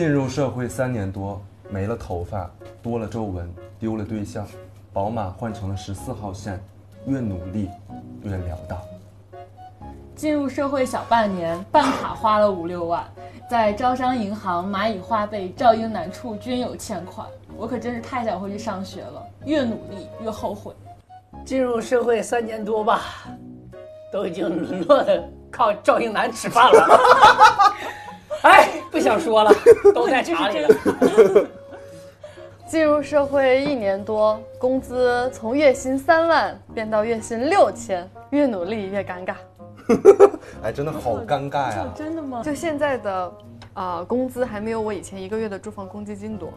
进入社会三年多，没了头发，多了皱纹，丢了对象，宝马换成了十四号线，越努力越潦倒。进入社会小半年，办卡花了五六万，在招商银行、蚂蚁花呗、赵英男处均有欠款。我可真是太想回去上学了，越努力越后悔。进入社会三年多吧，都已经沦落的靠赵英男吃饭了。哎，不想说了，都在茶里了。进入社会一年多，工资从月薪三万变到月薪六千，越努力越尴尬。哎，真的好尴尬呀！真的吗？就现在的，啊，工资还没有我以前一个月的住房公积金多。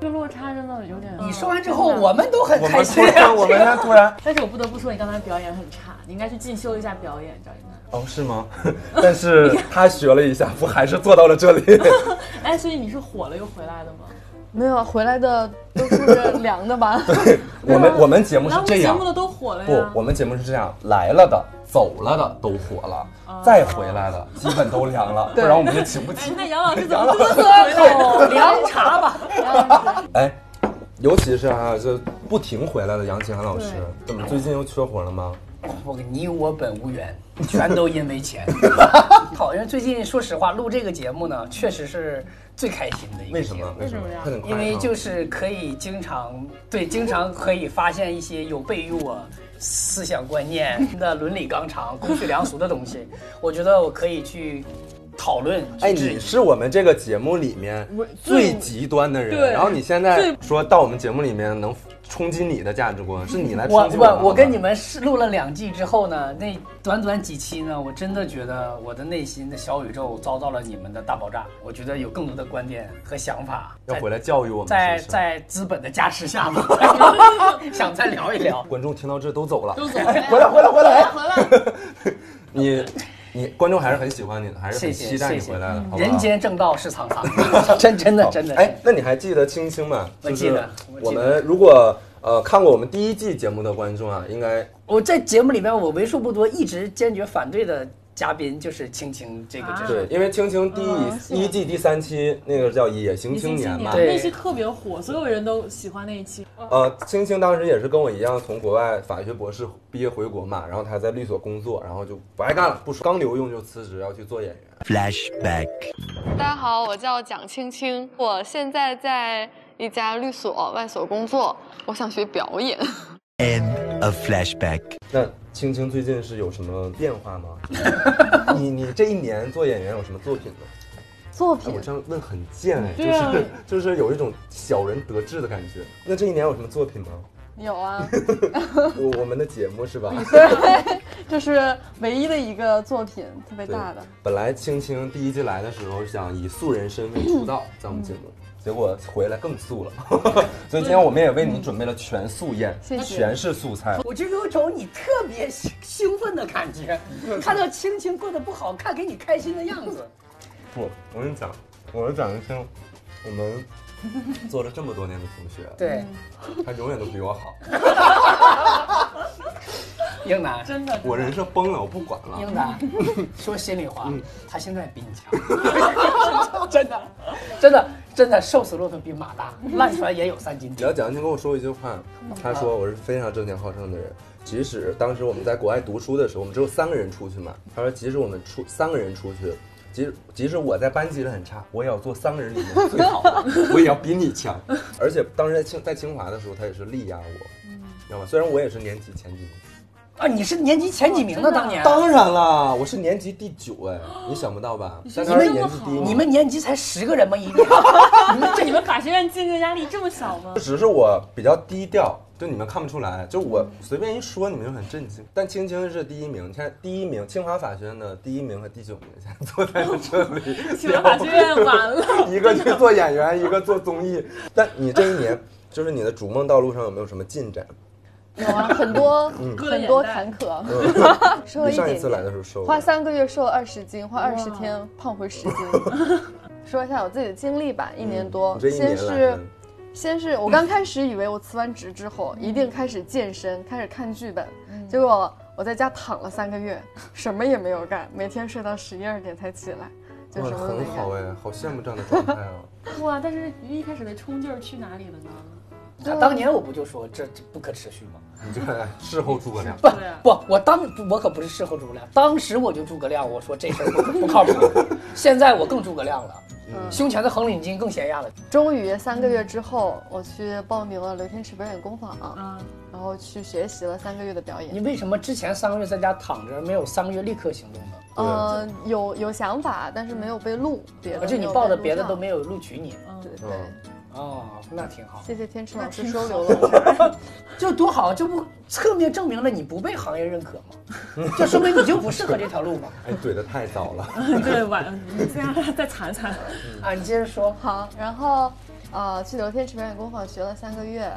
这落差真的有点。你说完之后，我们都很开心。我们突然，但是我不得不说，你刚才表演很差，你应该去进修一下表演，赵一楠。哦，是吗？但是他学了一下，不还是做到了这里？哎，所以你是火了又回来的吗？没有，回来的都是凉的吧？对，我们我们节目是这样，节目的都火了呀。不，我们节目是这样，来了的、走了的都火了，再回来的基本都凉了，不然我们就请不起。那杨老师怎么这么口凉茶吧？哎，尤其是啊，就不停回来的杨奇涵老师，怎么最近又缺活了吗？我跟你我本无缘，全都因为钱。好，因为最近说实话，录这个节目呢，确实是最开心的一个。为什么？为什么呀？因为就是可以经常对，经常可以发现一些有悖于我思想观念的伦理纲常、公序良俗的东西。我觉得我可以去讨论。哎，你是我们这个节目里面最极端的人，然后你现在说到我们节目里面能。冲击你的价值观是你来冲击我。我我跟你们是录了两季之后呢，那短短几期呢，我真的觉得我的内心的小宇宙遭到了你们的大爆炸。我觉得有更多的观点和想法要回来教育我们。在在资本的加持下嘛，想再聊一聊。观众听到这都走了，都走了，回来回来回来回来。你。你观众还是很喜欢你的，还是很期待你回来的。人间正道是沧桑，真真的真的。哎，那你还记得青青吗？我记得。我们如果呃看过我们第一季节目的观众啊，应该我在节目里面我为数不多一直坚决反对的。嘉宾就是青青这个，对，因为青青第一季第三期那个叫《野行青年》嘛，那期特别火，所有人都喜欢那一期。呃，青青当时也是跟我一样从国外法学博士毕业回国嘛，然后他在律所工作，然后就不爱干了，不刚留用就辞职要去做演员。Flashback，大家好，我叫蒋青青，我现在在一家律所外所工作，我想学表演。Of flashback。那青青最近是有什么变化吗？你你这一年做演员有什么作品吗？作品？我这样问很贱哎，就是就是有一种小人得志的感觉。那这一年有什么作品吗？有啊，我我们的节目是吧？对，这是唯一的一个作品，特别大的。本来青青第一季来的时候想以素人身份出道，在我们节目。结果回来更素了，所以今天我们也为你准备了全素宴，全是素菜。我就有种你特别兴奋的感觉，看到青青过得不好看，给你开心的样子。不，我跟你讲，我是蒋青青，我们做了这么多年的同学，对，他永远都比我好。英男，真的，我人设崩了，我不管了。英男，说心里话，他现在比你强，真的，真的。真的瘦死骆驼比马大，烂船也有三斤。只要蒋劲跟我说一句话，他说我是非常争强好胜的人。即使当时我们在国外读书的时候，我们只有三个人出去嘛。他说，即使我们出三个人出去，即使即使我在班级里很差，我也要做三个人里面最好的，我也要比你强。而且当时在清在清华的时候，他也是力压我，知道吗？虽然我也是年级前几名。啊，你是年级前几名呢？当年当然啦，我是年级第九哎，你想不到吧？你们年级第一，你们年级才十个人吗？一年？你们这你们法学院竞争压力这么小吗？只是我比较低调，就你们看不出来，就我随便一说，你们就很震惊。但青青是第一名，你看第一名，清华法学院的第一名和第九名现在坐在这里。清华法学院完了，一个去做演员，一个做综艺。但你这一年，就是你的逐梦道路上有没有什么进展？有啊，很多很多坎坷，瘦了一点点，花三个月瘦了二十斤，花二十天胖回十斤。说一下我自己的经历吧，一年多，先是，先是我刚开始以为我辞完职之后一定开始健身，开始看剧本，结果我在家躺了三个月，什么也没有干，每天睡到十一二点才起来，就哇什么都没干很好。哎，好羡慕这样的状态啊！哇！但是一开始的冲劲儿去哪里了呢？啊当年我不就说这这不可持续吗？你这事后诸葛亮，不不，我当我可不是事后诸葛亮，当时我就诸葛亮，我说这事儿不 不靠谱。现在我更诸葛亮了，嗯胸前的红领巾更显眼了。终于三个月之后，我去报名了刘天池表演工坊，啊，然后去学习了三个月的表演。你为什么之前三个月在家躺着，没有三个月立刻行动呢？呃，有有想法，但是没有被录，别的而且你报的别的都没有录取你。嗯对对，哦，那挺好，谢谢天池老师收留了我。就多好，这不侧面证明了你不被行业认可吗？这说明你就不适合这条路嘛。哎，怼的太早了。对，晚你这样再惨惨。啊，你接着说。好，然后呃，去刘天池表演工坊学了三个月，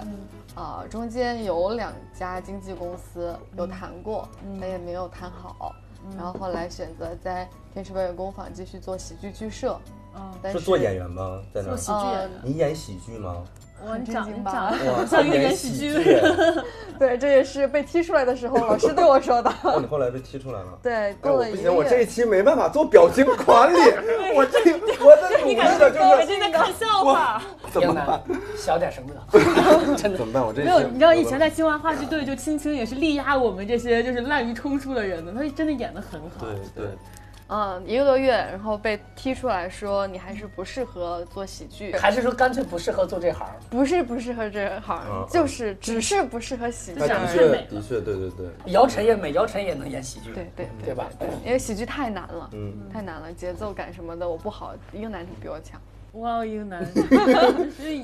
啊、中间有两家经纪公司有谈过，但也没有谈好。然后后来选择在天池表演工坊继续做喜剧剧社，嗯，但是做演员吗？在那儿？做喜剧演员。你演喜剧吗？我很长震惊吧你长得，很像一个演演喜剧的人。对，这也是被踢出来的时候老师对我说的。哦，你后来被踢出来了。对，不行，我这一。期没办法做表情管理，我这我的努力的就是我这在看笑话。怎么办？小点声乐，真的。怎么办？我这没有，你知道以前在清华话剧队，就青青也是力压我们这些就是滥竽充数的人的，他真的演的很好。对对，嗯，一个多月，然后被踢出来说你还是不适合做喜剧，还是说干脆不适合做这行？不是不适合这行，嗯就是只是不适合喜剧他。的确的确，对对对，姚晨也美，姚晨也能演喜剧，对对对吧？因为喜剧太难了，嗯，太难了，节奏感什么的我不好，英男比我强。哇，英男，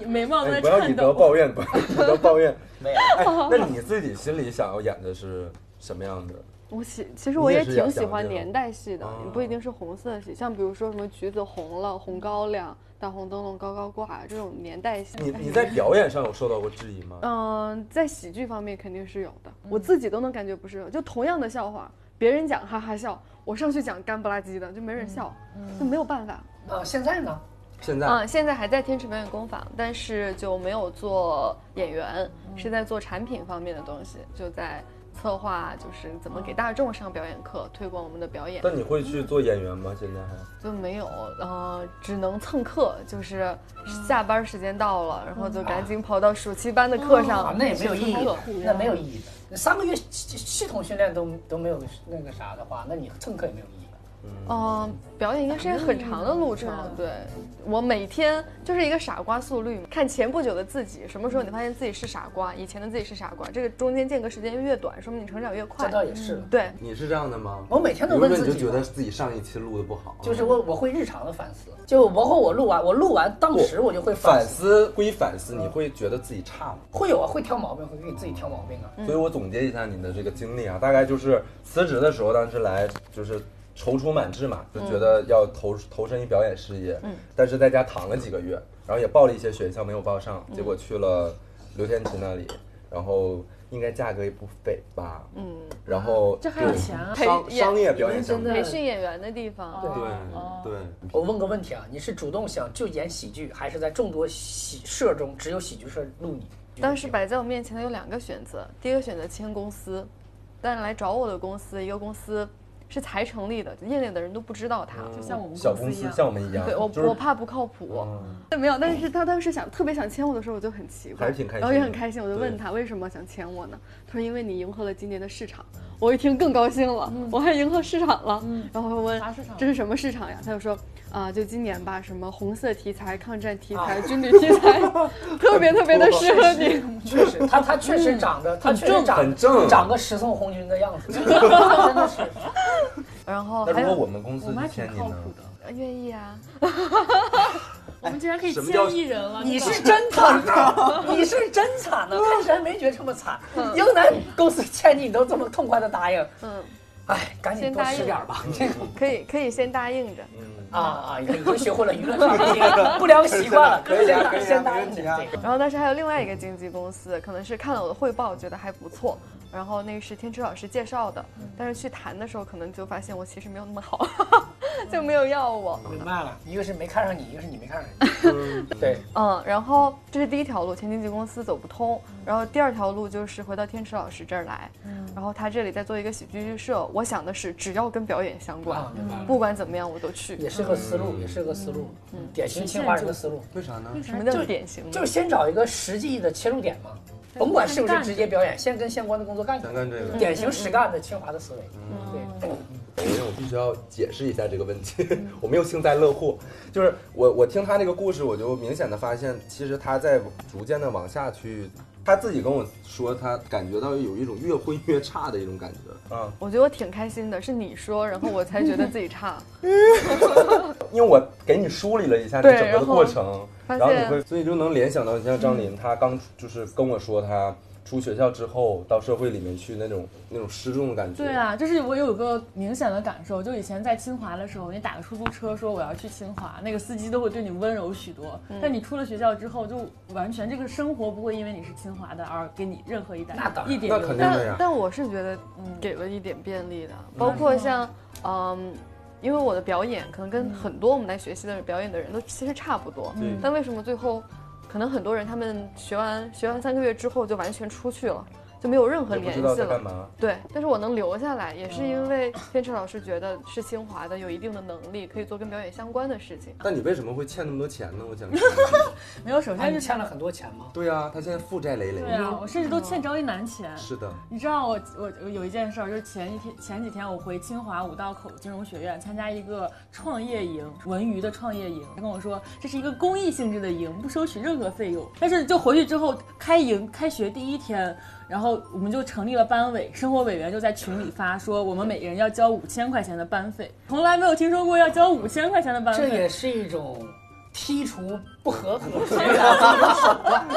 眉 毛哎，在不要以颤抖。德报怨，不要以德报怨。没有。哎，那你自己心里想要演的是什么样的？我喜其实我也挺喜欢年代戏的不一定是红色系，像比如说什么橘子红了、红高粱、大红灯笼高高挂这种年代戏。你你在表演上有受到过质疑吗？嗯，在喜剧方面肯定是有的，我自己都能感觉不是，就同样的笑话，别人讲哈哈笑，我上去讲干不拉几的，就没人笑，就没有办法。啊，现在呢？现在嗯，现在还在天池表演工坊，但是就没有做演员，是在做产品方面的东西，就在策划，就是怎么给大众上表演课，推广我们的表演。那你会去做演员吗？现在还？就没有，呃，只能蹭课，就是下班时间到了，然后就赶紧跑到暑期班的课上。啊，那也没有意义那没有意义的。那三个月系系统训练都都没有那个啥的话，那你蹭课也没有意义。嗯、表演应该是一个很长的路程。对，我每天就是一个傻瓜速率，看前不久的自己，什么时候你发现自己是傻瓜，以前的自己是傻瓜，这个中间间隔时间越短，说明你成长越快这。倒也是。对，你是这样的吗？我每天都问自己你，就觉得自己上一期录的不好，就是我我会日常的反思，就包括我录完，我录完当时我就会反思，思归反思，你会觉得自己差吗？会有啊，会挑毛病，会给自己挑毛病啊。所以我总结一下你的这个经历啊，大概就是辞职的时候，当时来就是踌躇满志嘛，就觉得要投投身于表演事业，嗯，但是在家躺了几个月，然后也报了一些学校没有报上，结果去了刘天池那里，然后应该价格也不菲吧，嗯，然后这还有钱啊。商商业表演培训演员的地方。对。哦。对，我问个问题啊，你是主动想就演喜剧，还是在众多喜社中只有喜剧社录你？当时摆在我面前的有两个选择，第一个选择签公司，但来找我的公司，一个公司是才成立的，就业内的人都不知道他。就像我们小公司。像我们一样，对我，就是我怕不靠谱，嗯没有。但是他当时想特别想签我的时候，我就很奇怪，还是挺开心然后也很开心，我就问他为什么想签我呢？他说因为你迎合了今年的市场。我一听更高兴了，我还迎合市场了。然后我问这是什么市场呀？他就说啊、就今年吧，什么红色题材、抗战题材、啊军旅题材，特别特别的适合你。确实，他他确实长得，他确实长很正长个十送红军的样子，真的是。然后还有那如果我们公司我们还去签你呢？挺靠谱的，呃愿意啊，我们竟然可以什么叫签艺人了。你是真惨呐，你是真惨呐，看起来没觉得这么惨。英男公司欠你，你都这么痛快的答应，嗯，哎，赶紧多吃点吧。这个可以可以先答应着。啊啊，已经学会了娱乐上的 这个不良习惯了，可以啊可以啊先答应然后，但是还有另外一个经纪公司，可能是看了我的汇报，觉得还不错。然后那个是天池老师介绍的，但是去谈的时候，可能就发现我其实没有那么好。就没有要我。明白了，一个是没看上你，一个是你没看上人。对，嗯，然后这是第一条路，前经纪公司走不通。然后第二条路就是回到天池老师这儿来，然后他这里在做一个喜剧剧社。我想的是，只要跟表演相关，啊明白不管怎么样我都去。也是个思路，也是个思路，嗯典型清华人的思路，为啥呢？什么叫典型？就是先找一个实际的切入点嘛，甭管是不是直接表演，先跟相关的工作干起来，想干这个。典型实干的清华的思维。嗯对，因为我必须要解释一下这个问题，我没有幸灾乐祸，就是我我听他那个故事，我就明显的发现，其实他在逐渐的往下去，他自己跟我说，他感觉到有一种越混越差的一种感觉，啊、我觉得我挺开心的，是你说，然后我才觉得自己差。因为我给你梳理了一下这整个的过程，然后你会，所以就能联想到，你像张琳，她刚就是跟我说她出学校之后到社会里面去那种那种失重的感觉，对啊，就是我有个明显的感受，就以前在清华的时候，你打个出租车说我要去清华，那个司机都会对你温柔许多。但你出了学校之后，就完全这个生活不会因为你是清华的而给你任何一点那那肯定的呀。但但我是觉得给了一点便利的，包括像嗯。因为我的表演可能跟很多我们来学习的表演的人都其实差不多，嗯。但为什么最后，可能很多人他们学完学完三个月之后就完全出去了，就没有任何联系了。对，但是我能留下来，也是因为天池老师觉得是清华的，有一定的能力，可以做跟表演相关的事情。但你为什么会欠那么多钱呢？我想。没有，首哎，先是你欠了很多钱吗？对呀、他现在负债累累。对啊，我甚至都欠张一楠钱。是的，你知道我我我有一件事儿，就是前一天前几天我回清华五道口金融学院参加一个创业营，文娱的创业营，他跟我说这是一个公益性质的营，不收取任何费用。但是就回去之后开营开学第一天，然后我们就成立了班委，生活委员就在群里发说我们每个人要交五千块钱的班费，从来没有听说过要交五千块钱的班费。这也是一种剔除不合格。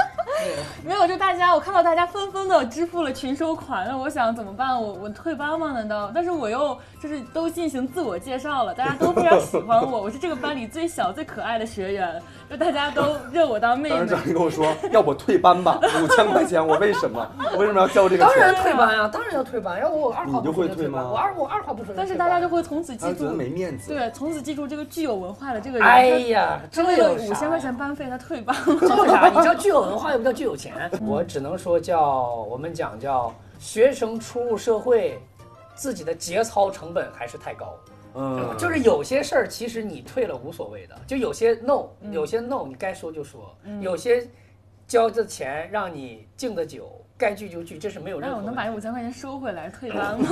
没有，就大家，我看到大家纷纷的支付了群收款，那我想怎么办？我我退班吗？难道？但是我又就是都进行自我介绍了，大家都非常喜欢我，我是这个班里最小最可爱的学员，就大家都认我当妹妹当时。张琳跟我说，要不我退班吧，五千块钱，我为什么？我为什么要交这个当然钱？退班呀，当然要退班。要不我二话你就不说会退吗我二我二话不说。但是大家就。会从此记住他觉得，没面子。对，从此记住这个具有文化的这个人。哎呀，他为了这有啥五千块钱班费，他退班这了。有啥？你叫具有文化，又不叫具有钱。我只能说叫我们讲叫学生初入社会，自己的节操成本还是太高。嗯，就是有些事儿，其实你退了无所谓的，就有些 no，有些 no，你该说就说，有些交的钱让你敬的酒，该聚就聚，这是没有任那我能把。这五千块钱收回来退班 吗？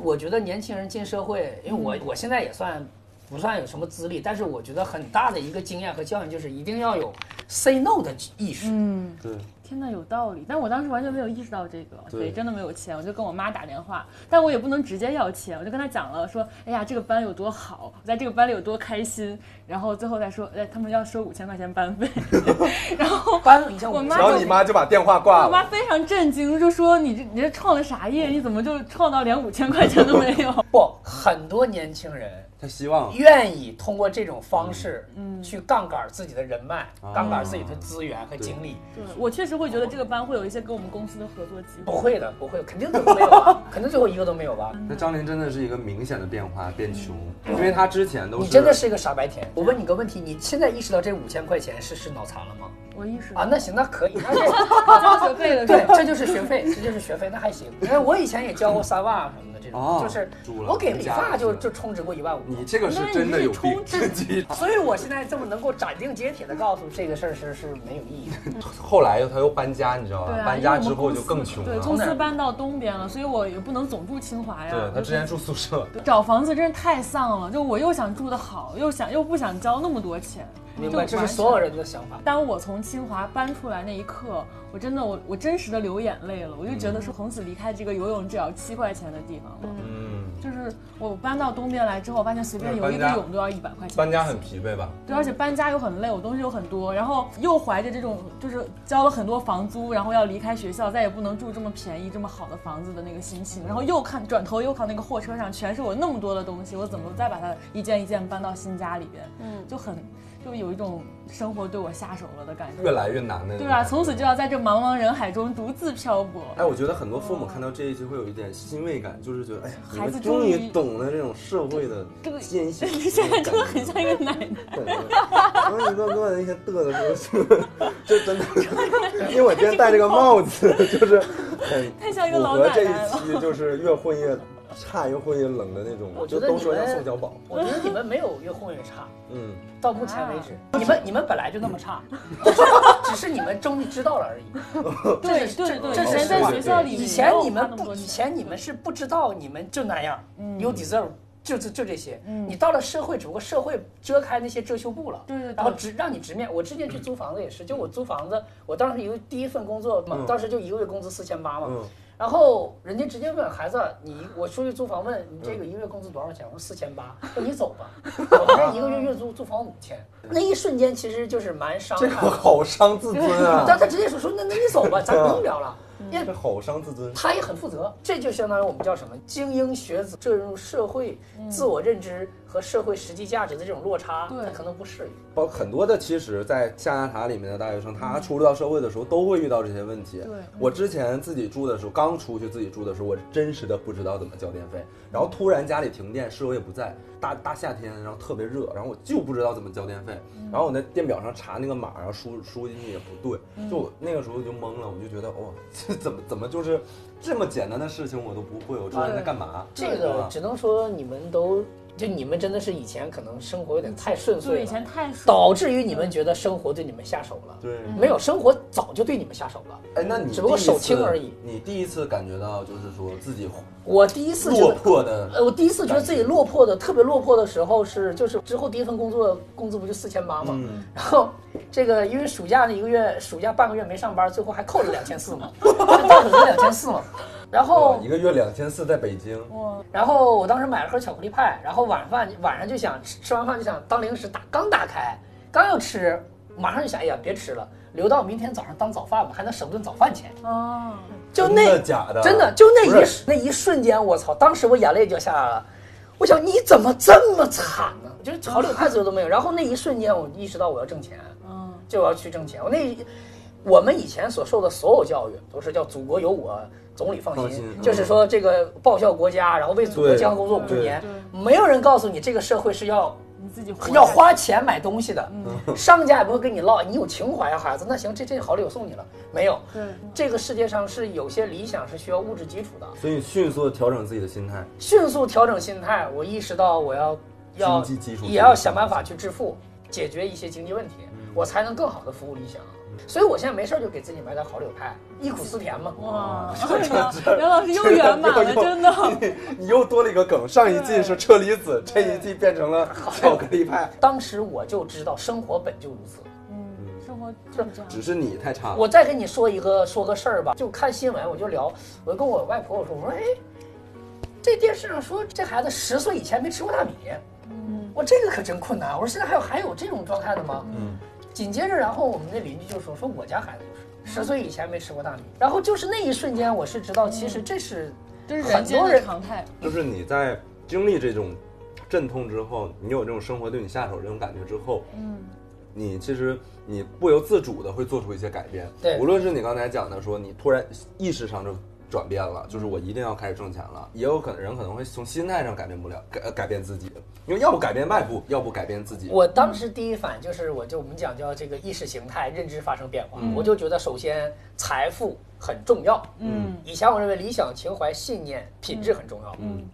我觉得年轻人进社会，因为我我现在也算不算有什么资历，但是我觉得很大的一个经验和教训就是一定要有 say no 的意识。嗯，对，天呐，有道理，但我当时完全没有意识到这个，对对，真的没有钱，我就跟我妈打电话，但我也不能直接要钱，我就跟她讲了，说，哎呀，这个班有多好，我在这个班里有多开心，然后最后再说，哎，他们要收五千块钱班费，然后 班你像我妈然后你妈就把电话挂了我妈。非常震惊，就说你这你这创的啥业？你怎么就创到连五千块钱都没有？不，很多年轻人他希望愿意通过这种方式，嗯，去杠杆自己的人脉，杠杆自己的资源和精力。对我确实会觉得这个班会有一些跟我们公司的合作机会。不会的，不会，肯定最后没有吧？肯定最后一个都没有吧？那张琳真的是一个明显的变化，变穷，因为她之前都是你真的是一个傻白甜。我问你个问题，你现在意识到这五千块钱是是脑残了吗？我意识到啊，那行，那可以，那这交 学费的时对，这就是学费，这就是学费，那还行。因为我以前也交过三万啊什么的这种，哦就是我给理发就就充值过一万五。你这个是真的有病，自己。所以我现在这么能够斩钉截铁的告诉这个事儿是是没有意义的。后来又他又搬家，你知道吧？啊，搬家之后就更穷对，了。公司搬到东边了，所以我也不能总住清华呀。对他之前住宿舍，找房子真是太丧了，就我又想住的好，又想又不想交那么多钱。明白，这是所有人的想法。当我从清华搬出来那一刻，我真的我我真实的流眼泪了，我就觉得说从此离开这个游泳只要七块钱的地方了。嗯，就是我搬到东边来之后，发现随便游一个泳都要一百块钱。搬家很疲惫吧？对，而且搬家又很累，我东西又很多，然后又怀着这种就是交了很多房租，然后要离开学校，再也不能住这么便宜、这么好的房子的那个心情，然后又看转头又看那个货车上全是我那么多的东西，我怎么再把它一件一件搬到新家里边？嗯，就很就有一种生活对我下手了的感觉。越来越难的。对啊，从此就要在这茫茫人海中独自漂泊。哎，我觉得很多父母看到这一集会有一点欣慰感，就是觉得哎呀，孩子终于懂了这种社会的艰辛。你现在真的很像一个奶奶。对，然后一个个那些嘚的时候，就真的，因为我今天戴这个帽子，就是很太像一个符老合这一奶奶了期就是越混越差，越混越冷的那种。我觉得都说像们宋小宝，我觉得你们没有越混越差。嗯，到目前为止，啊你们你们本来就那么差，只是只是你们终于知道了而已。对对对，这是以前在学校里，以前你们不，以前你们是不知道你们就那样，嗯有 deserve 就就就这些。你到了社会，只不过社会遮开那些遮羞布了，对对对然后直让你直面。我之前去租房子也是，就我租房子，我当时一个第一份工作嘛，嗯当时就一个月工资四千八嘛。嗯然后人家直接问孩子，你我出去租房问你这嗯个一个月工资多少钱？我说四千八，说你走吧，我们这一个月月租 租房五千。那一瞬间其实就是蛮伤这。好伤自尊啊！但他直接说说那那你走吧，咱不用聊了。因为这好伤自尊。他也很负责，这就相当于我们叫什么精英学子坠入社会自我认知和社会实际价值的这种落差，他可能不适应。包括很多的，其实，在象牙塔里面的大学生，他出入到社会的时候都会遇到这些问题。对我之前自己住的时候，刚出去自己住的时候，我真实的不知道怎么交电费。然后突然家里停电，室友也不在，大大夏天，然后特别热，然后我就不知道怎么交电费。然后我在电表上查那个码，然后输输进去也不对，就那个时候就懵了，我就觉得哇，这怎么怎么就是这么简单的事情我都不会，我这人在干嘛？这个只能说你们都，就你们真的是以前可能生活有点太顺遂对，了，以前太爽了导致于你们觉得生活对你们下手了。对。没有，生活早就对你们下手了。哎，那你只不过手轻而已。你第一次感觉到就是说自己我第一次觉落。魄的呃，我第一次觉得自己落魄的特别落魄的时候是，就是之后第一份工作工资不就四千八嘛，嗯然后这个因为暑假那一个月，暑假半个月没上班，最后还扣了两千四嘛，到手就两千四嘛，然后一个月两千四在北京，哇，然后我当时买了盒巧克力派，然后晚饭晚上就想吃，吃完饭就想当零食打，刚打开，刚要吃，马上就想，哎呀，别吃了，留到明天早上当早饭吧，还能省顿早饭钱。哦，就那的假的？真的就那一那一瞬间，我操！当时我眼泪就下来了。我想你怎么这么惨呢？就是好几块自由都没有。然后那一瞬间，我意识到我要挣钱，嗯，就要去挣钱。我那我们以前所受的所有教育都是叫“祖国有我，总理放心”，放心嗯就是说这个报效国家，然后为祖国对健康工作五十年。没有人告诉你这个社会是要你自己要花钱买东西的，嗯 商家也不会跟你唠，你有情怀啊，孩子，那行，这这好礼我送你了。没有，对，这个世界上是有些理想是需要物质基础的。所以迅速调整自己的心态。迅速调整心态，我意识到我要要经济基础也要想办法去致富，解决一些经济问题，我才能更好的服务理想。所以我现在没事儿就给自己买点好柳派，忆苦思甜嘛。哇，杨杨老师又圆满了，真的。你又多了一个梗，上一季是车厘子，这一季变成了巧克力派。当时我就知道生活本就如此。嗯，生活就是这样。只是你太差了。我再跟你说一个说个事儿吧，就看新闻我就聊，我就跟我外婆我说我说哎，这电视上说这孩子十岁以前没吃过大米，嗯，我这个可真困难。我说现在还有还有这种状态的吗？嗯，紧接着，然后我们那邻居就说说我家孩子就是十岁以前没吃过大米，然后就是那一瞬间，我是知道其实这是这是人间的很多人常态。就是你在经历这种阵痛之后，你有这种生活对你下手这种感觉之后，嗯，你其实你不由自主的会做出一些改变。对无论是你刚才讲的说你突然意识上就转变了，就是我一定要开始挣钱了，也有可能人可能会从心态上改变不了，改改变自己，因为要不改变外部，要不改变自己。我当时第一反应就是，我就我们讲叫这个意识形态认知发生变化，我就觉得首先财富很重要。嗯以前我认为理想、情怀、信念、品质很重要。嗯，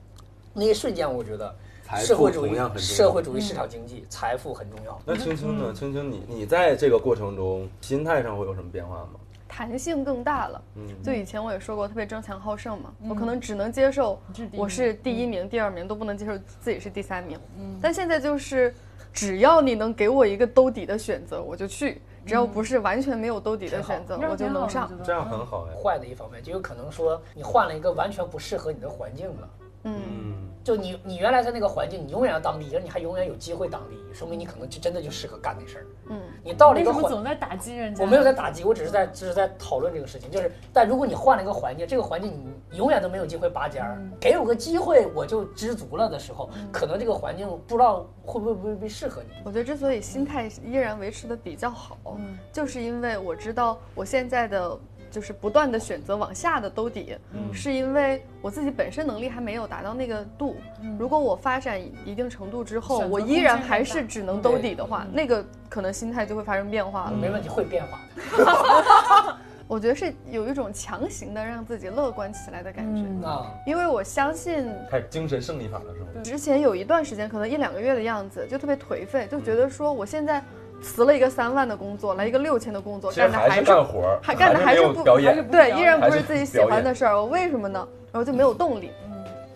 那一瞬间，我觉得社会主义社会主义市场经济财富很重要。那青青呢？青青你你在这个过程中心态上会有什么变化吗？弹性更大了。嗯就以前我也说过，特别争强好胜嘛，我可能只能接受我是第一名、第二名，都不能接受自己是第三名。嗯但现在就是，只要你能给我一个兜底的选择，我就去；只要不是完全没有兜底的选择，我就能上。这样很好哎。坏的一方面就有可能说你换了一个完全不适合你的环境了。嗯，嗯，就你你原来在那个环境，你永远要当第一，而你还永远有机会当第一，说明你可能就真的就适合干那事儿。嗯，你到了为一个环，什么总在打击人家？我没有在打击，我只是在只是在讨论这个事情。就是，但如果你换了一个环境，这个环境你永远都没有机会拔尖儿，给我个机会我就知足了的时候，可能这个环境不知道会不会不会适合你。我觉得之所以心态依然维持的比较好，嗯就是因为我知道我现在的就是不断的选择往下的兜底，是因为我自己本身能力还没有达到那个度。如果我发展一定程度之后，我依然还是只能兜底的话，那个可能心态就会发生变化了。没问题，会变化的。我觉得是有一种强行的让自己乐观起来的感觉，嗯啊，因为我相信开始精神胜利法了是吗？之前有一段时间，可能一两个月的样子，就特别颓废，就觉得说我现在辞了一个三万的工作，来一个六千的工作，干的还是干活，还干的还还是不表演还是不对，依然不是自己喜欢的事儿，我为什么呢？然后就没有动力。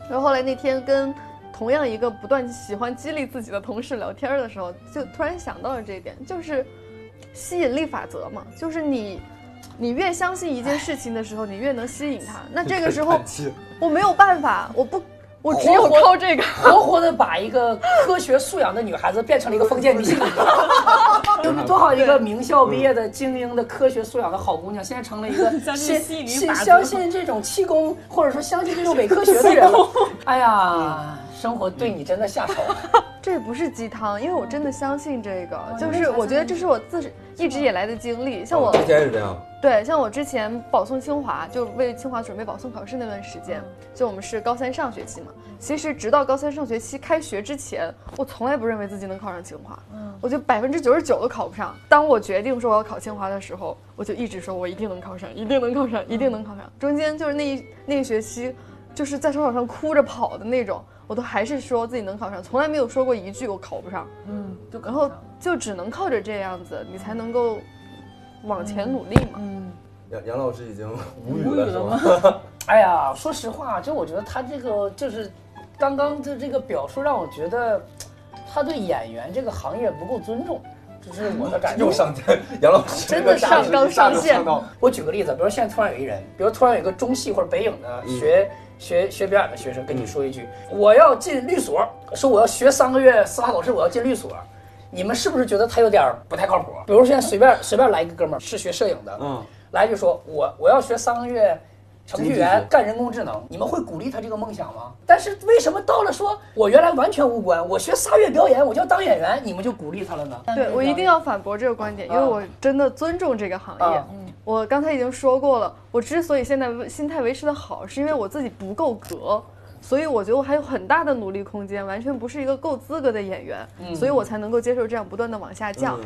然后后来那天跟同样一个不断喜欢激励自己的同事聊天的时候，就突然想到了这一点，就是吸引力法则嘛，就是你。你越相信一件事情的时候，你越能吸引它。那这个时候 我没有办法，我不，我只有活活靠这个。活活的把一个科学素养的女孩子变成了一个封建迷信。就是多好一个名校毕业的精英的科学素养的好姑娘，现在成了一个 相信信相信这种气功，或者说相信这种伪科学的人了。哎呀，生活对你真的下手了。这不是鸡汤，因为我真的相信这个，就是我觉得这是我自一直以来的经历。像我之前是这样，对，像我之前保送清华，就为清华准备保送考试那段时间，就我们是高三上学期嘛。其实直到高三上学期开学之前，我从来不认为自己能考上清华，嗯我就百分之九十九都考不上。当我决定说我要考清华的时候，我就一直说我一定能考上，一定能考上，一定能考上。中间就是那一那一学期，就是在操场上哭着跑的那种，我都还是说自己能考上，从来没有说过一句我考不上。嗯，就然后就只能靠着这样子，你才能够往前努力嘛。嗯，杨杨老师已经无语无语了，吗？吗？哎呀，说实话，就我觉得他这个就是刚刚的这个表述，让我觉得他对演员这个行业不够尊重，这是我的感觉。又上天，杨老师真的上纲上线我举个例子，比如现在突然有一人，比如突然有一个中戏或者北影的学、学学表演的学生跟你说一句：“我要进律所，说我要学三个月司法考试，我要进律所。”你们是不是觉得他有点不太靠谱？比如现在随便随便来一个哥们儿是学摄影的，嗯，来就说我我要学三个月程序员干人工智能，你们会鼓励他这个梦想吗？但是为什么到了说我原来完全无关，我学仨月表演我就要当演员，你们就鼓励他了呢？对我一定要反驳这个观点，因为我真的尊重这个行业啊。我刚才已经说过了，我之所以现在心态维持的好，是因为我自己不够格。所以我觉得我还有很大的努力空间，完全不是一个够资格的演员，所以我才能够接受这样不断的往下降。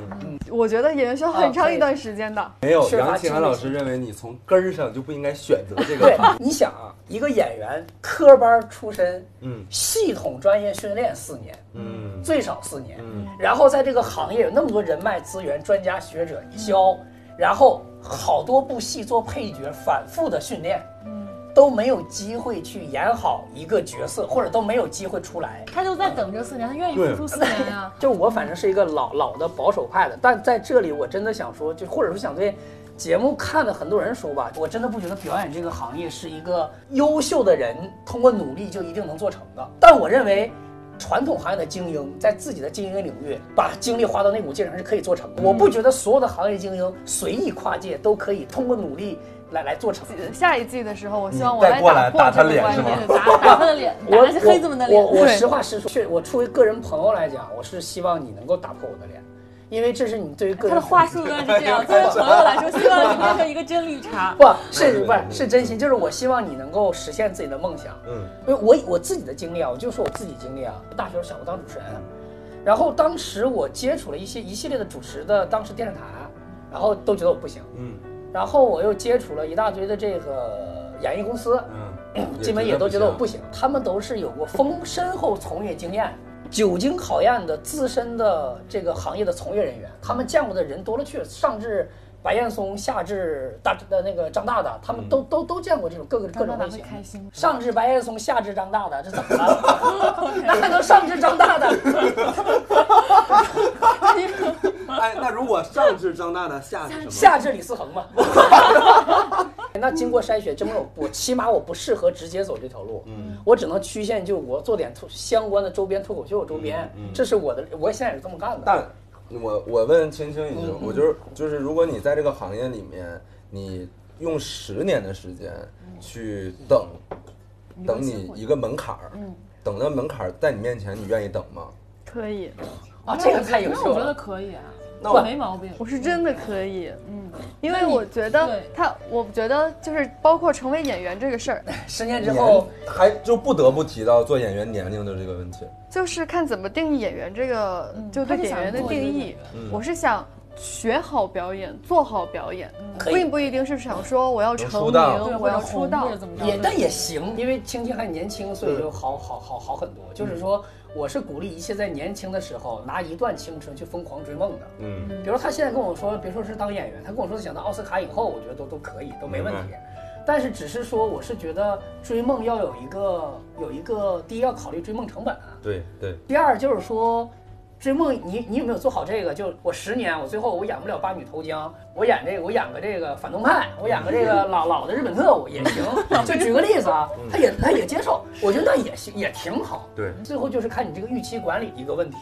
我觉得演员需要很长一段时间的。没有，杨清安经历老师认为你从根儿上就不应该选择这个行业。，你想啊，一个演员科班出身，嗯系统专业训练四年，嗯最少四年，嗯然后在这个行业有那么多人脉资源、专家学者教，然后好多部戏做配角，反复的训练，嗯都没有机会去演好一个角色，或者都没有机会出来。他就在等这四年，他愿意付出四年呀。就我反正是一个老老的保守派的，但在这里我真的想说，就或者说想对节目看的很多人说吧，我真的不觉得表演这个行业是一个优秀的人通过努力就一定能做成的。但我认为。传统行业的精英在自己的经营领域把精力花到那股劲上是可以做成的。我不觉得所有的行业精英随意跨界都可以通过努力来来做成。下一季的时候，我希望我再过来打他这个观脸是吗念。打打他的脸，打我黑子们的脸。我我对实话实说，确我出于个人朋友来讲，我是希望你能够打破我的脸，因为这是你对于个人他的话术端是这样，作为朋友来说，希望你变成一个真绿茶。不是不是是真心，就是我希望你能够实现自己的梦想。嗯因为我我自己的经历啊，我就说我自己经历啊，大学时候想过当主持人，然后当时我接触了一些一系列的主持的当时电视台，然后都觉得我不行，嗯然后我又接触了一大堆的这个演艺公司，嗯，基本也都觉得我不行，他们都是有过丰深厚从业经验、久经考验的资深的这个行业的从业人员，他们见过的人多了去了，上至白岩松，下至大的那个张大大，他们都、都都见过这种各个各种类型。上至白岩松，下至张大大，这怎么了？那还能上至张大大？哎，那如果上至张大大，下至什么？下至李思恒嘛。那经过筛选，证明我我起码我不适合直接走这条路，嗯我只能曲线救国，做点相关的周边脱口秀周边，嗯嗯这是我的，我现在也是这么干的。但我我问青青一句，我就是就是，如果你在这个行业里面，你用十年的时间去等，等你一个门槛儿，嗯等那门槛儿在你面前，你愿意等吗？可以，啊，这个太优秀了我觉得了。可以啊。那我没毛病。我是真的可以，嗯，因为我觉得他，我觉得就是包括成为演员这个事儿，十年之后，还就不得不提到做演员年龄的这个问题。就是看怎么定义演员这个，就对演员的定义员。我是想学好表演，做好表演，并不一定是想说我要成名，我要出道？也但也行，因为青青还年轻，所以就好好好好很多。就是说，我是鼓励一切在年轻的时候拿一段青春去疯狂追梦的。嗯，比如他现在跟我说，别说是当演员，他跟我说想当奥斯卡影后，我觉得都都可以，都没问题。但是只是说，我是觉得追梦要有一个有一个，第一要考虑追梦成本，对对，第二就是说，追梦你你有没有做好这个？就我十年，我最后我演不了八女投江，我演这个我演个这个反动派，我演个这个老老的日本特务也行。就举个例子啊，他也他也接受，我觉得那也行，也挺好。对最后就是看你这个预期管理一个问题。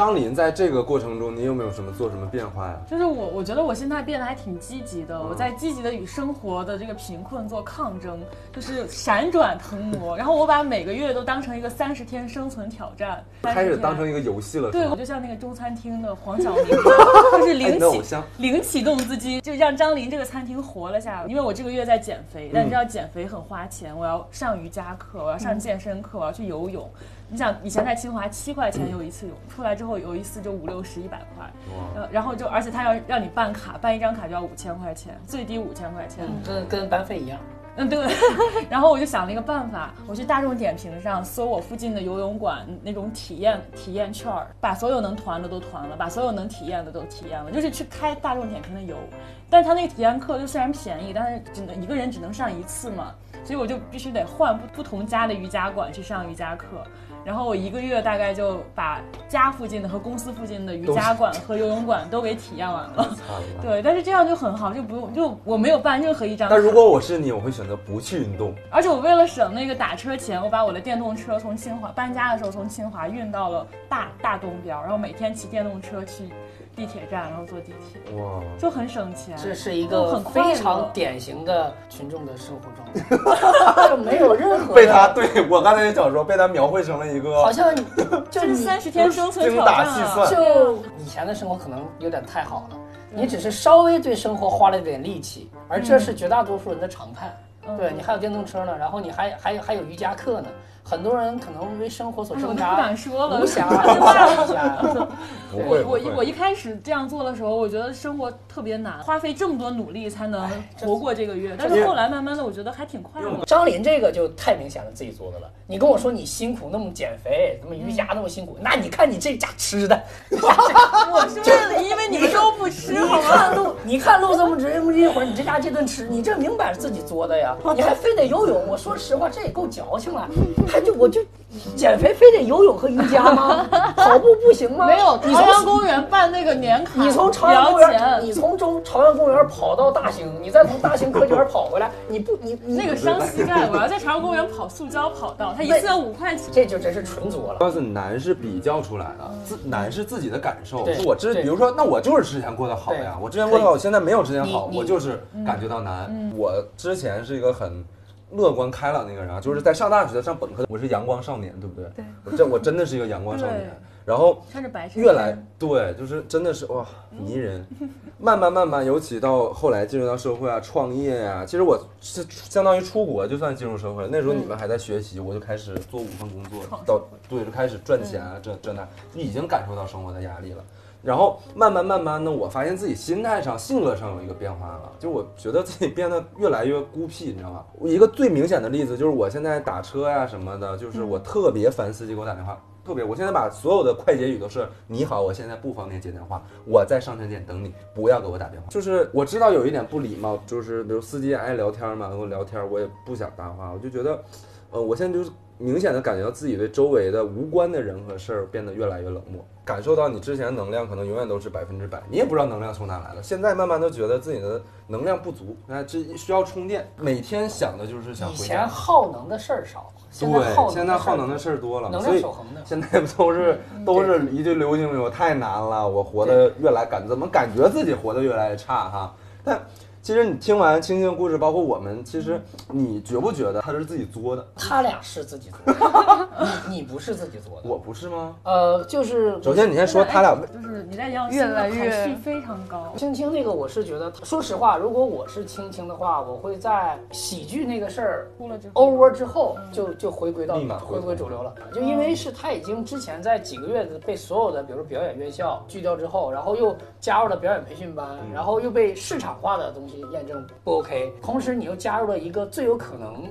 张琳在这个过程中，你有没有什么做什么变化呀？就是我，我觉得我现在变得还挺积极嗯的。我在积极的与生活的这个贫困做抗争，就是闪转腾挪。然后我把每个月都当成一个三十天生存挑战，开始当成一个游戏了，对，我就像那个中餐厅的黄晓明一样，就是哎零启零启动资金，就让张琳这个餐厅活了下来。因为我这个月在减肥，但你嗯知道减肥很花钱，我要上瑜伽课，我要上健身课，我要去游泳。你想以前在清华七块钱游一次泳，出来之后游一次就五六十、一百块，呃，然后就而且他要让你办卡，办一张卡就要五千块钱，最低五千块钱。跟跟班费一样。嗯，对。然后我就想了一个办法，我去大众点评上搜我附近的游泳馆那种体验体验券儿，把所有能团的都团了，把所有能体验的都体验了，就是去开大众点评的游。但是他那个体验课就虽然便宜，但是只能一个人只能上一次嘛，所以我就必须得换不不同家的瑜伽馆去上瑜伽课。然后我一个月大概就把家附近的和公司附近的瑜伽馆和游泳馆都给体验完了。对，但是这样就很好，就不用就我没有办任何一张卡。但如果我是你，我会选择不去运动。而且我为了省那个打车钱，我把我的电动车从清华搬家的时候从清华运到了大大东边，然后每天骑电动车去地铁站，然后坐地铁，哇，就很省钱。这是一个很非常典型的群众的生活状态，就没有任何被他对我刚才也想说，被他描绘成了一个好像 就是你三十天生存精挑战啊！打细算就以前的生活可能有点太好了，你只是稍微对生活花了点力气，而这是绝大多数人的常态。对你还有电动车呢，然后你还还还有瑜伽课呢，很多人可能为生活所挣扎，我不敢说了无暇无暇无暇。不会不我我一我。一开始这样做的时候，我觉得生活特别难，花费这么多努力才能活过这个月。但是后来慢慢的，我觉得还挺快乐。张琳这个就太明显了，自己做的了。你跟我说你辛苦那么减肥，那么瑜伽那么辛苦，那你看你这家吃的，我是为了因为你们都不吃，你好吗？看录，你看路这么直这么一会儿，你这家这顿吃，你这明摆着自己做的呀，你还非得游泳。我说实话，这也够矫情了。还就我就减肥非得游泳和瑜伽吗？跑步不行吗？没有你朝阳公园办那个年卡，你从朝阳公园，你从中朝阳公园跑到大兴，你再从大兴科技园跑回来，你不你你那个伤膝盖，我要在朝阳公园跑塑胶跑道，它一次要五块钱。这就真是纯作了。告诉你，难是比较出来的，自难是自己的感受。对我之比如说，那我就是之前过得好呀，我之前过得好，我现在没有之前好，我就是感觉到难。我之前是一个很乐观开朗的一个人啊，就是在上大学、上本科，我是阳光少年，对不对？对，我真我真的是一个阳光少年。然后穿着白衬越来对，就是真的是哇迷人。慢慢慢慢，尤其到后来进入到社会啊，创业呀、其实我是相当于出国就算进入社会了。那时候你们还在学习，我就开始做五份工作，到对就开始赚钱啊，这这那，已经感受到生活的压力了。然后慢慢慢慢的，我发现自己心态上、性格上有一个变化了，就我觉得自己变得越来越孤僻，你知道吗？一个最明显的例子就是我现在打车呀、什么的，就是我特别烦司机给我打电话，特别，我现在把所有的快捷语都是“你好，我现在不方便接电话，我在上车点等你，不要给我打电话。”就是我知道有一点不礼貌，就是比如司机爱聊天嘛，跟我聊天，我也不想搭话，我就觉得，呃，我现在就是明显的感觉到自己对周围的无关的人和事儿变得越来越冷漠，感受到你之前的能量可能永远都是百分之百，你也不知道能量从哪来的。现在慢慢都觉得自己的能量不足，那这需要充电，每天想的就是想以回家。前耗能的事儿少，现在耗对，现在耗能的事事儿多了，能所以量守恒的。现在不都是都是一句流行语，我太难了，我活得越来感怎么感觉自己活得越来越差哈？但其实你听完青青的故事，包括我们，其实你觉不觉得他是自己作的？他俩是自己作的，你你不是自己作的。我不是吗？呃，就是首先你先说他俩就是你在杨老师越来越排序非常高。青青那个，我是觉得，说实话，如果我是青青的话，我会在喜剧那个事儿哭了之后，over 之后，就就回归到立马回回归主流了。就因为是他已经之前在几个月的被所有的，比如说表演院校拒掉之后，然后又加入了表演培训班，然后又被市场化的东西验证不 OK，同时你又加入了一个最有可能。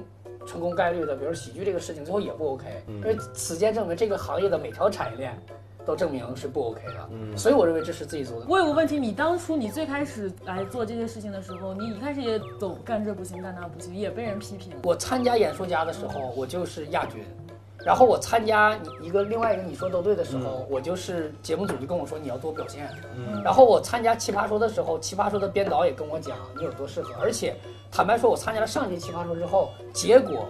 成功概率的，比如喜剧这个事情，最后也不 OK，因为此间证明这个行业的每条产业链都证明是不 OK 的，所以我认为这是自己做的。我有个问题，你当初你最开始来做这些事情的时候，你一开始也总干这不行干那不行，也被人批评。我参加演说家的时候，我就是亚军。然后我参加你一个另外一个你说都对的时候，我就是节目组就跟我说你要多表现。然后我参加奇葩说的时候，奇葩说的编导也跟我讲你有多适合。而且坦白说，我参加了上届奇葩说之后，结果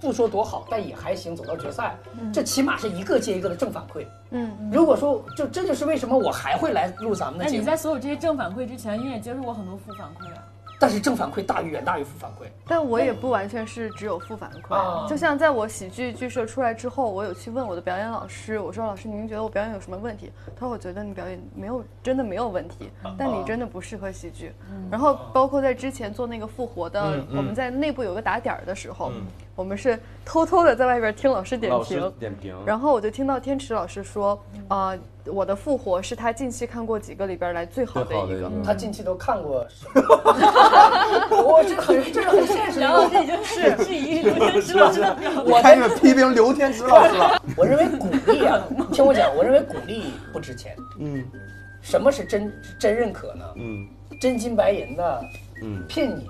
不说多好，但也还行，走到决赛，这起码是一个接一个的正反馈。嗯，如果说就这就是为什么我还会来录咱们的节目，那你在所有这些正反馈之前，你也接受过很多负反馈啊。但是正反馈大于远大于负反馈。但我也不完全是只有负反馈，啊就像在我喜剧剧社出来之后，我有去问我的表演老师，我说老师您觉得我表演有什么问题？他说我觉得你表演没有真的没有问题，但你真的不适合喜剧。然后包括在之前做那个复活的，我们在内部有个打点儿的时候，我们是偷偷的在外边听老师点评。点评，然后我就听到天池老师说，啊、我的复活是他近期看过几个里边来最好的一个。他近期都看过，我这很这是很现实的。然后这已经是质疑刘天池老师的表我开始批评刘天池老师了。我认为鼓励啊，听我讲，我认为鼓励不值钱。嗯什么是真真认可呢？嗯真金白银的嗯聘你，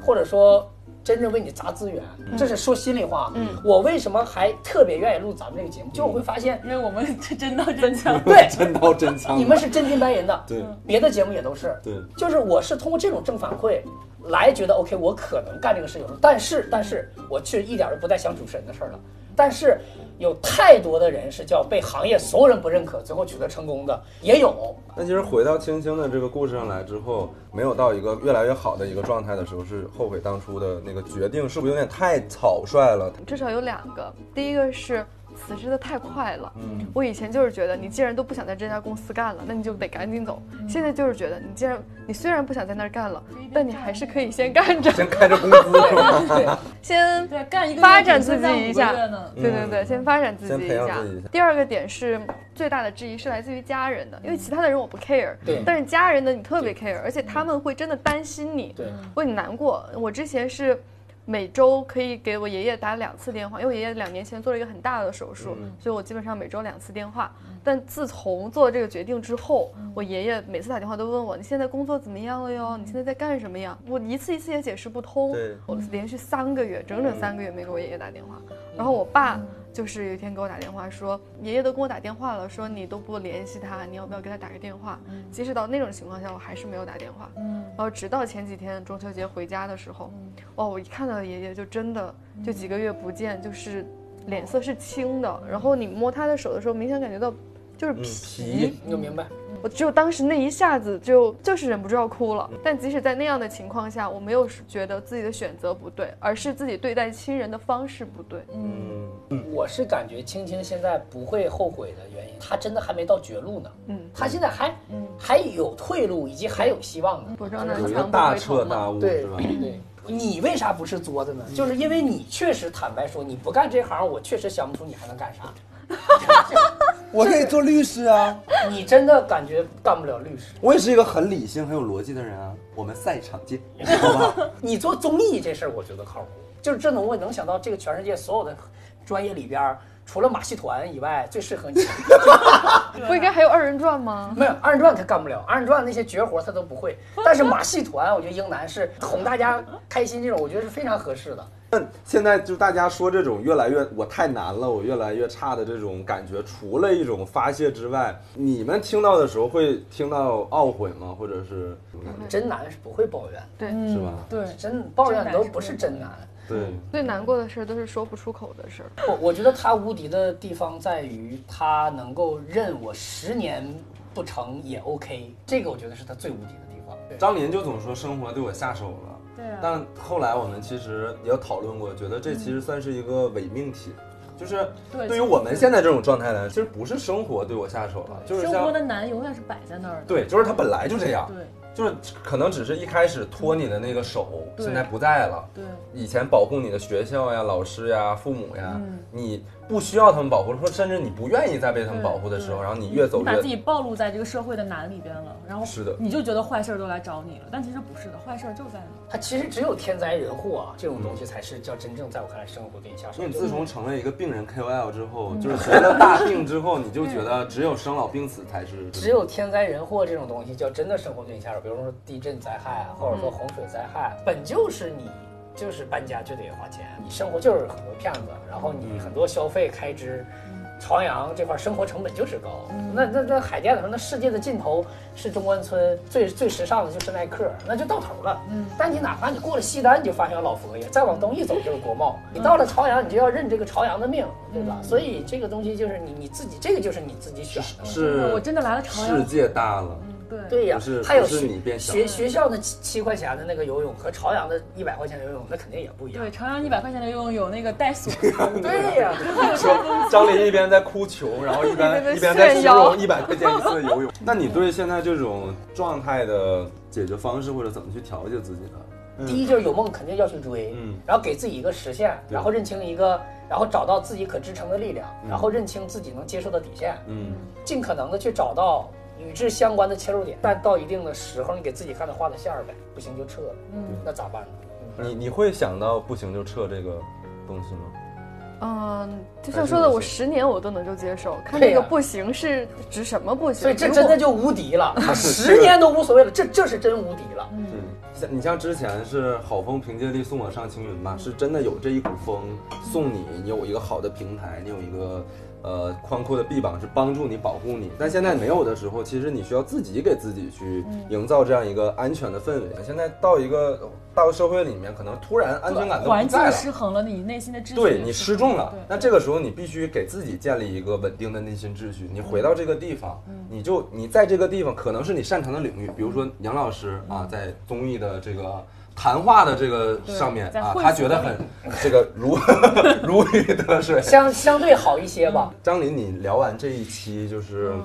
或者说真正为你砸资源，这是说心里话。我为什么还特别愿意录咱们这个节目？就我会发现，因为我们是 真刀真枪。对，真刀真枪。你们是真金白银的，对别的节目也都是。对就是我是通过这种正反馈来觉得 OK，我可能干这个事有用，但是但是我却一点都不再想主持人的事儿了。但是有太多的人是叫被行业所有人不认可，最后取得成功的也有。那其实回到青青的这个故事上来之后，没有到一个越来越好的一个状态的时候，是后悔当初的那个决定，是不是有点太草率了？至少有两个，第一个是辞职的太快了。嗯，我以前就是觉得，你既然都不想在这家公司干了，那你就得赶紧走。现在就是觉得，你既然你虽然不想在那儿干了，但你还是可以先干着，先开着工资 是吧？对，先对，干一个发展自己一下。对对对，先发展自己一下自己一下。第二个点是最大的质疑是来自于家人的，因为其他的人我不 care，对但是家人的你特别 care，而且他们会真的担心你，对为你难过。我之前是。每周可以给我爷爷打两次电话，因为我爷爷两年前做了一个很大的手术，所以我基本上每周两次电话。但自从做了这个决定之后，我爷爷每次打电话都问我：“你现在工作怎么样了哟？你现在在干什么呀？”我一次一次也解释不通对。我连续三个月，整整三个月没给我爷爷打电话。然后我爸就是有一天给我打电话说，爷爷都给我打电话了，说你都不联系他，你要不要给他打个电话？即使到那种情况下，我还是没有打电话。嗯然后直到前几天中秋节回家的时候，哦，我一看到爷爷就真的就几个月不见，就是脸色是青的，然后你摸他的手的时候，明显感觉到就是皮。皮你就明白。我只有当时那一下子就就是忍不住要哭了。但即使在那样的情况下，我没有觉得自己的选择不对，而是自己对待亲人的方式不对。嗯，我是感觉青青现在不会后悔的原因，她真的还没到绝路呢。嗯，她现在还还有退路，以及还有希望呢。不撞南有一个墙不大回头嘛。彻大悟对吧？对，你为啥不是作的呢？就是因为你确实坦白说，你不干这行，我确实想不出你还能干啥。我可以做律师啊！你真的感觉干不了律师。我也是一个很理性、很有逻辑的人啊。我们赛场见，好吧？你做综艺这事儿，我觉得靠谱。就是这能，我能想到这个全世界所有的专业里边儿，除了马戏团以外，最适合你。不应该还有二人转吗？没有二人转他干不了，二人转那些绝活他都不会。但是马戏团，我觉得英男是哄大家开心这种，我觉得是非常合适的。现在就大家说这种越来越我太难了，我越来越差的这种感觉，除了一种发泄之外，你们听到的时候会听到懊悔吗？或者是？真难是不会抱怨，对，是吧？对，真抱怨都不是真难。对，最难过的事儿都是说不出口的事儿。我我觉得他无敌的地方在于他能够认我十年不成也 OK，这个我觉得是他最无敌的地方。张林就总说生活对我下手了。对啊。但后来我们其实也有讨论过，觉得这其实算是一个伪命题，就是对对于我们现在这种状态呢，其实不是生活对我下手了，就是生活的难永远是摆在那儿的。对，就是它本来就这样，对就是可能只是一开始托你的那个手，现在不在了。对以前保护你的学校呀、老师呀、父母呀，嗯你不需要他们保护，说甚至你不愿意再被他们保护的时候，然后你越走你把自己暴露在这个社会的难里边了，然后是的。你就觉得坏事儿都来找你了，但其实不是的，坏事儿就在那。它其实只有天灾人祸啊这种东西才是叫真正在我看来生活对你下手。因为你自从成了一个病人 KOL 之嗯。后，就是得了大病之后，你就觉得 只有生老病死才是只有天灾人祸这种东西叫真的生活对你下手，比如说地震灾害啊，或者说洪水灾害，本就是你就是搬家就得花钱，你生活就是很多骗子，然后你很多消费开支。朝阳这块生活成本就是高，那那那海淀的时候，那世界的尽头是中关村，最最时尚的就是耐克，那就到头了。嗯，但你哪怕你过了西单，你就发现有老佛爷，再往东一走就是国贸，你到了朝阳，你就要认这个朝阳的命，对吧？所以这个东西就是你你自己，这个就是你自己选的。是我真的来了朝阳世界大了，对。对呀还有不是学你变小学学校的七七块钱的那个游泳和朝阳的一百块钱的游泳，那肯定也不一样。对，。朝阳一百块钱的游泳有那个带锁，对呀，张琳一边在哭穷，然后一一边一边在形炫耀。容一百块钱一次的游泳。那你对现在这种状态的解决方式，或者怎么去调节自己呢？第一就是有梦肯定要去追，嗯。然后给自己一个实现，对然后认清一个，然后找到自己可支撑的力量，然后认清自己能接受的底线，嗯，尽可能的去找到与之相关的切入点。但到一定的时候，你给自己看的画的线儿呗，不行就撤，嗯，那咋办呢？你你会想到不行就撤这个东西吗？嗯，就像说的，我十年我都能够接受。看这个不行是指什么不行？所以这真的就无敌了，十年都无所谓了，这这是真无敌了。嗯，像你像之前是好风凭借力送我上青云嘛，是真的有这一股风送你，你有一个好的平台，你有一个呃宽阔的臂膀是帮助你保护你。但现在没有的时候，其实你需要自己给自己去营造这样一个安全的氛围。现在到一个到社会里面，可能突然安全感都环境不在了。失衡了，你内心的秩序对你失重了，那这个时候你必须给自己建立一个稳定的内心秩序。你回到这个地方，嗯你就你在这个地方可能是你擅长的领域，比如说杨老师嗯啊，在综艺的这个谈话的这个上面啊，他觉得很 这个如 如鱼得水。相相对好一些吧。张琳，你聊完这一期就是。嗯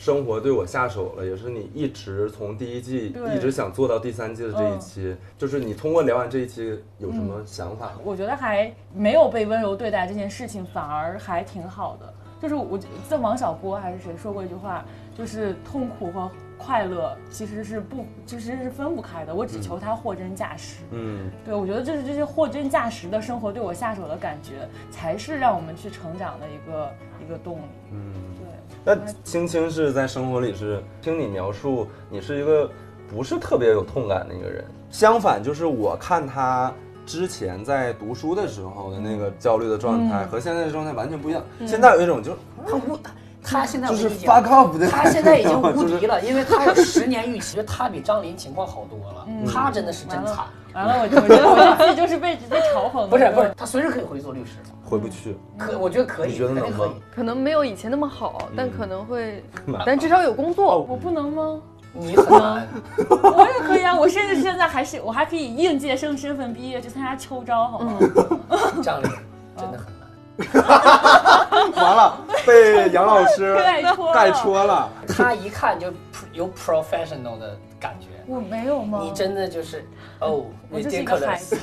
生活对我下手了，也是你一直从第一季一直想做到第三季的这一期，就是你通过聊完这一期有什么想法吗？我觉得还没有被温柔对待这件事情，反而还挺好的。就是我记得王小波还是谁说过一句话，就是痛苦和快乐其实是不，其实是分不开的。我只求他货真价实。嗯，对，我觉得就是这些货真价实的生活对我下手的感觉，才是让我们去成长的一个一个动力。嗯。对，那青青是在生活里是听你描述，你是一个不是特别有痛感的一个人。相反，就是我看他之前在读书的时候的那个焦虑的状态，和现在的状态完全不一样。现在有一种就是他无他他现在就是我跟你讲 fuck off 的，他现在已经无敌了，因为他有十年预期，觉得他比张琳情况好多了。他真的是真惨，完了，我我觉得我觉得自己就是被被嘲讽的。不是不是，他随时可以回去做律师，回不去。可我觉得可以，你觉得能吗肯定可以。可能没有以前那么好，但可能会，但至少有工作。我不能吗？你很难，我也可以啊，我甚至现在还是我还可以应届生身份毕业去参加秋招，好吗？张琳真的很难。完了，被杨老师 盖戳了。他一看就有 professional 的感觉，我没有吗？你真的就是哦，我就是一个孩子。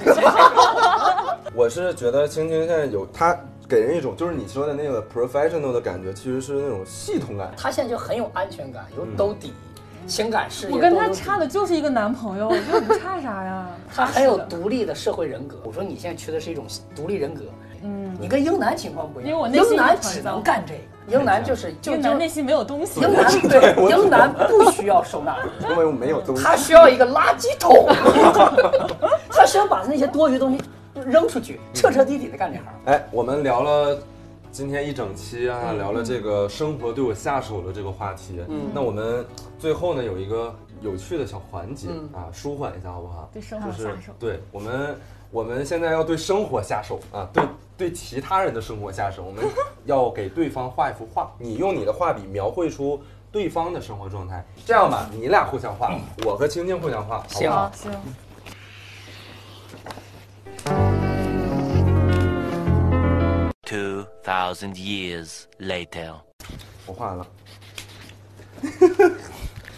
我是觉得青青现在有他给人一种就是你说的那个 professional 的感觉，其实是那种系统感。他现在就很有安全感，有兜底，情感事业我跟他差的就是一个男朋友，我觉得不差啥呀。他很有独立的社会人格。我说你现在缺的是一种独立人格，嗯，你跟英男情况不一样，因为我内心英男只能干这个，英男就是就英男内心没有东西。英男对英男不需要收纳，因为我没有东西。他需要一个垃圾桶，他需要把那些多余的东西扔出去，彻彻底底的干这行。哎，我们聊了今天一整期啊，聊了这个生活对我下手的这个话题。嗯那我们最后呢有一个有趣的小环节、嗯啊，舒缓一下好不好？对生活就是下手。对我们，我们现在要对生活下手啊，对对其他人的生活下手，我们 要给对方画一幅画，你用你的画笔描绘出对方的生活状态。这样吧，你俩互相画，我和青青互相画，好不行行，Two 2,000 years later. 我画完了。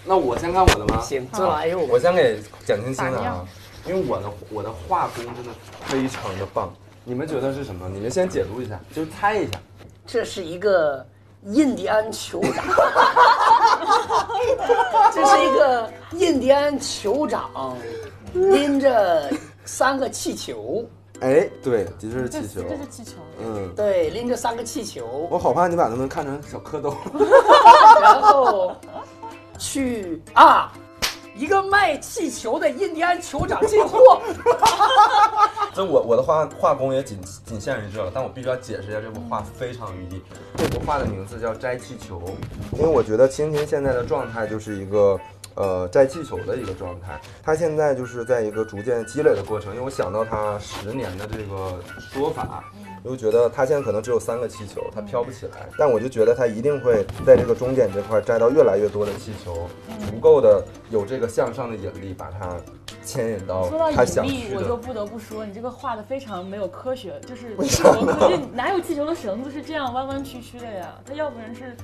那我先看我的吗？行，这来又我先给蒋青青的啊，因为我的我的画工真的非常的棒。你们觉得是什么？你们先解读一下，就是猜一下。这是一个印第安酋长，这是一个印第安酋长拎着三个气球，哎，对，的确是气球。这是气球，嗯，对，拎着三个气球，我好怕你把它们看成小蝌蚪。然后去啊。一个卖气球的印第安酋长进货，这我我的画画工也仅仅限于这了，但我必须要解释一下，这幅画非常有寓意。这幅画的名字叫摘气球，因为我觉得青青现在的状态就是一个。呃，摘气球的一个状态，他现在就是在一个逐渐积累的过程。因为我想到他十年的这个说法，我就觉得他现在可能只有三个气球，他飘不起来。但我就觉得他一定会在这个终点这块摘到越来越多的气球，足够的有这个向上的引力，把它牵引到说到他想引力，去的。我就不得不说，你这个画的非常没有科学，就是我估计哪有气球的绳子是这样弯弯曲曲的呀？它要不然是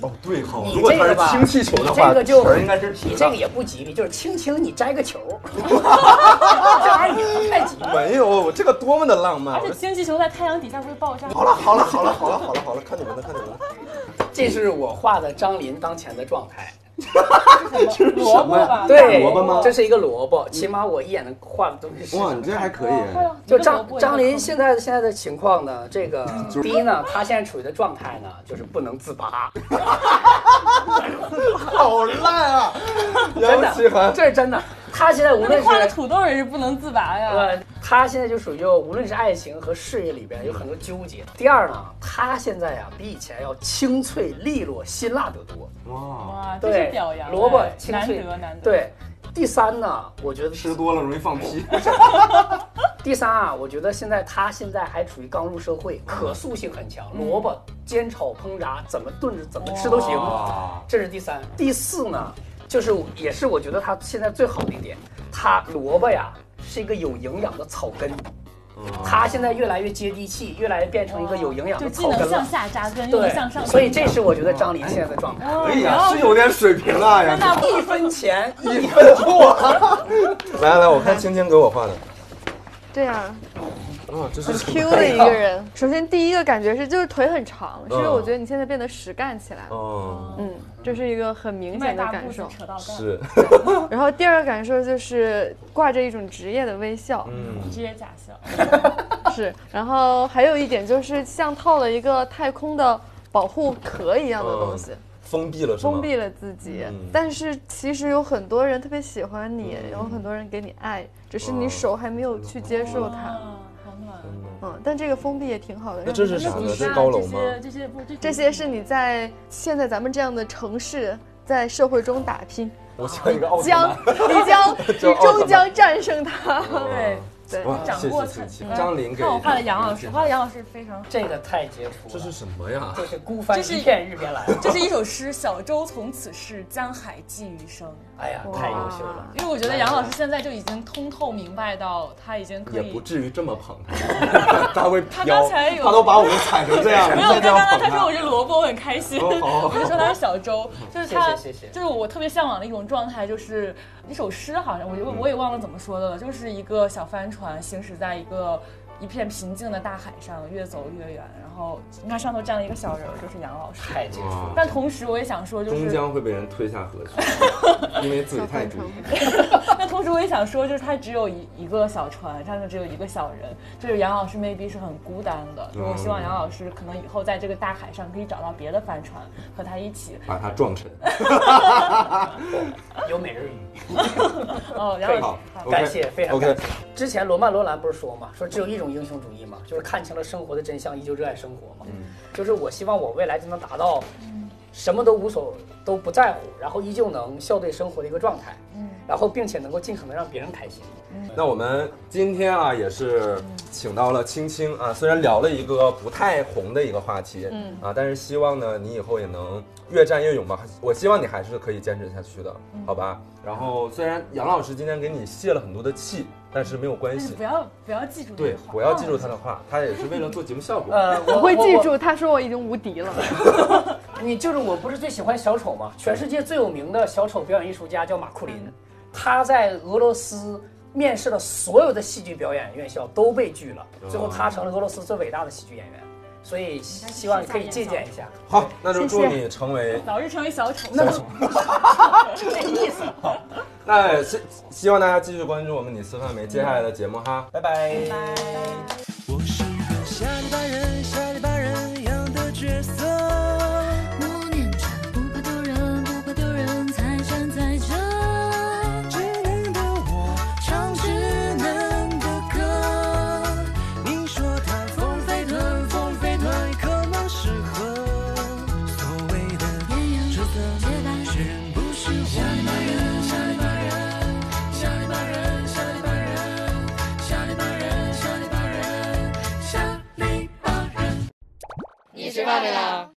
哦，对哈，你如果它是这个吧氢气球的你话，这个就应该是你这个也不吉利，就是轻轻你摘个球，这玩意儿太吉利。没有，我这个多么的浪漫！而且氢气球在太阳底下不是爆炸？好了，好了，好了，好了，好了，好了，看你们的，看你们的。这是我画的张琳当前的状态。萝卜吧？对，萝卜吗这是一个萝卜，起码我一眼能画的东西是。哇，你这还可以就张张琳一个坑现在现在的情况呢，这个第一呢，她现在处于的状态呢，就是不能自拔，好烂啊！真的，，这是真的。她现在无论是画的是土豆也是不能自拔呀。对，他现在就属于就无论是爱情和事业里边有很多纠结。第二呢，他现在呀比以前要清脆利落、辛辣得多。哇，哇，这是对表扬，萝卜清脆得难得。，对，第三呢，我觉得吃多了容易放屁。第三啊，我觉得现在他现在还处于刚入社会，可塑性很强，萝卜煎炒烹炸怎么炖着怎么吃都行，这是第三。第四呢，就是也是我觉得他现在最好的一点，他萝卜呀是一个有营养的草根，他现在越来越接地气，越来越变成一个有营养的草根了向了。下扎根，又能向上对，所以这是我觉得张琳现在的状态，哦哎呀，是有点水平啊。一分钱 一分货。来来来，我看青青给我画的。这样啊，这是很 Q 的一个人。首先第一个感觉是就是腿很长，是因为嗯我觉得你现在变得实干起来了。哦，嗯，这是一个很明显的感受。是，然后第二个感受就是挂着一种职业的微笑，嗯，职业假笑。是。然后还有一点就是像套了一个太空的保护壳一样的东西，封闭了？封闭了自己。嗯但是其实有很多人特别喜欢你，嗯有很多人给你爱，只是你哦手还没有去接受它。嗯，但这个封闭也挺好的。那这是让你啥呢？这是高楼吗？这些这些不这这些是你在现在咱们这样的城市，在社会中打拼，我像一个奥特将曼。你将 你终将战胜它。对对，哇，掌谢握才谢谢谢张琳给看我画的杨老师，画的杨老师非常好。这个太杰出了。这是什么呀？这是孤帆这是一片日边来。这是一首诗，小舟从此逝，江海寄余生。哎呀，太优秀了。因为我觉得杨老师现在就已经通透明白到，他已经可以也不。至于这么捧他，他会他，刚才有他都把我们踩成这样了，没有，刚刚他说我是萝卜，我很开心。我就说他是小周，就是他，就是我特别向往的一种状态，就是一首诗，好像我我我也忘了怎么说的了，就是一个小帆船行驶在一个一片平静的大海上，越走越远。然后你看上头站了一个小人儿，就是杨老师。太杰出了。但同时我也想说，就是终将会被人推下河去，因为自己太主义。那同时我也想说，就是他只有一一个小船，上头只有一个小人，就是杨老师 maybe 是很孤单的。就我希望杨老师可能以后在这个大海上可以找到别的帆船和他一起。把他撞沉。有美人鱼。哦，杨老好师，感谢，非常感谢。之前罗曼·罗兰不是说嘛，说只有一种英雄主义嘛，就是看清了生活的真相，依旧热爱生活嘛。嗯就是我希望我未来就能达到什么都无所都不在乎，然后依旧能笑对生活的一个状态。嗯，然后并且能够尽可能让别人开心。那我们今天啊，也是请到了青青啊，虽然聊了一个不太红的一个话题，嗯啊，但是希望呢，你以后也能越战越勇吧。我希望你还是可以坚持下去的，好吧？然后虽然杨老师今天给你泄了很多的气但是没有关系不。要不要记住这对句，话，不要记住他的话，他也是为了做节目效果。呃，我会记住，他说我已经无敌了。你就是我不是最喜欢小丑吗？全世界最有名的小丑表演艺术家叫马库林，他在俄罗斯面试了所有的戏剧表演院校都被拒了，最后他成了俄罗斯最伟大的喜剧演员。所以希望你可以借鉴一下。好，那就祝你成为早日成为小丑。小丑。是这意思。好那希希望大家继续关注我们你吃饭没接下来的节目哈，拜拜。我是个下里巴人，下里巴人下